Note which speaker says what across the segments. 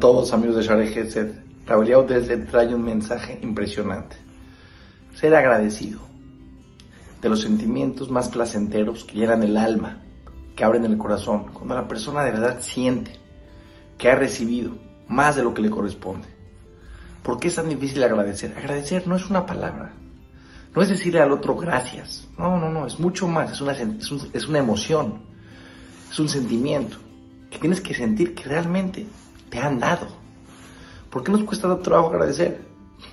Speaker 1: todos amigos de Share Gesed? Rabeliao desde trae un mensaje impresionante. Ser agradecido de los sentimientos más placenteros que llenan el alma, que abren el corazón, cuando la persona de verdad siente que ha recibido más de lo que le corresponde. ¿Por qué es tan difícil agradecer? Agradecer no es una palabra, no es decirle al otro gracias, no, no, no, es mucho más, es una, es, es una emoción, es un sentimiento que tienes que sentir que realmente te han dado. ¿Por qué nos cuesta tanto trabajo agradecer?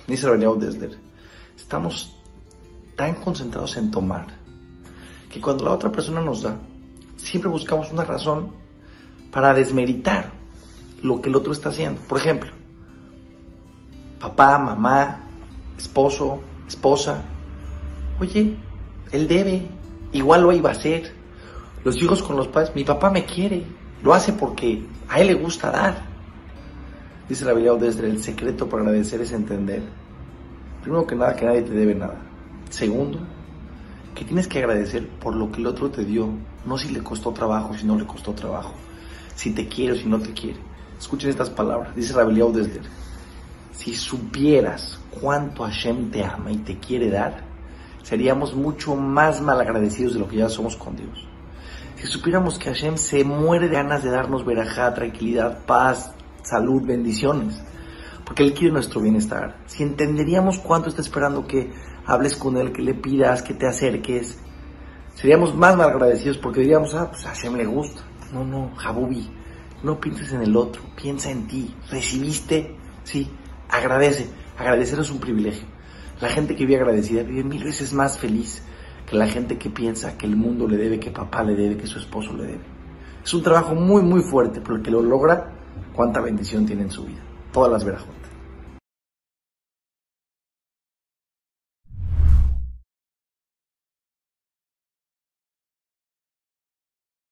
Speaker 1: Dice Rabbi Desler. Estamos tan concentrados en tomar que cuando la otra persona nos da, siempre buscamos una razón para desmeritar lo que el otro está haciendo. Por ejemplo, papá, mamá, esposo, esposa. Oye, él debe, igual lo iba a hacer. Los hijos con los padres, mi papá me quiere, lo hace porque a él le gusta dar. Dice la Biblia desde el secreto para agradecer es entender, primero que nada, que nadie te debe nada. Segundo, que tienes que agradecer por lo que el otro te dio, no si le costó trabajo, si no le costó trabajo, si te quiere o si no te quiere. Escuchen estas palabras, dice la desde si supieras cuánto Hashem te ama y te quiere dar, seríamos mucho más malagradecidos de lo que ya somos con Dios. Si supiéramos que Hashem se muere de ganas de darnos verajá, tranquilidad, paz, salud, bendiciones, porque Él quiere nuestro bienestar. Si entenderíamos cuánto está esperando que hables con Él, que le pidas, que te acerques, seríamos más mal agradecidos porque diríamos, ah, pues a Hashem le gusta. No, no, Jabubi, no pienses en el otro, piensa en ti. Recibiste, sí, agradece. Agradecer es un privilegio. La gente que vive agradecida vive mil veces más feliz que la gente que piensa que el mundo le debe, que papá le debe, que su esposo le debe. Es un trabajo muy, muy fuerte, pero el que lo logra, cuánta bendición tiene en su vida. Todas las verajotas.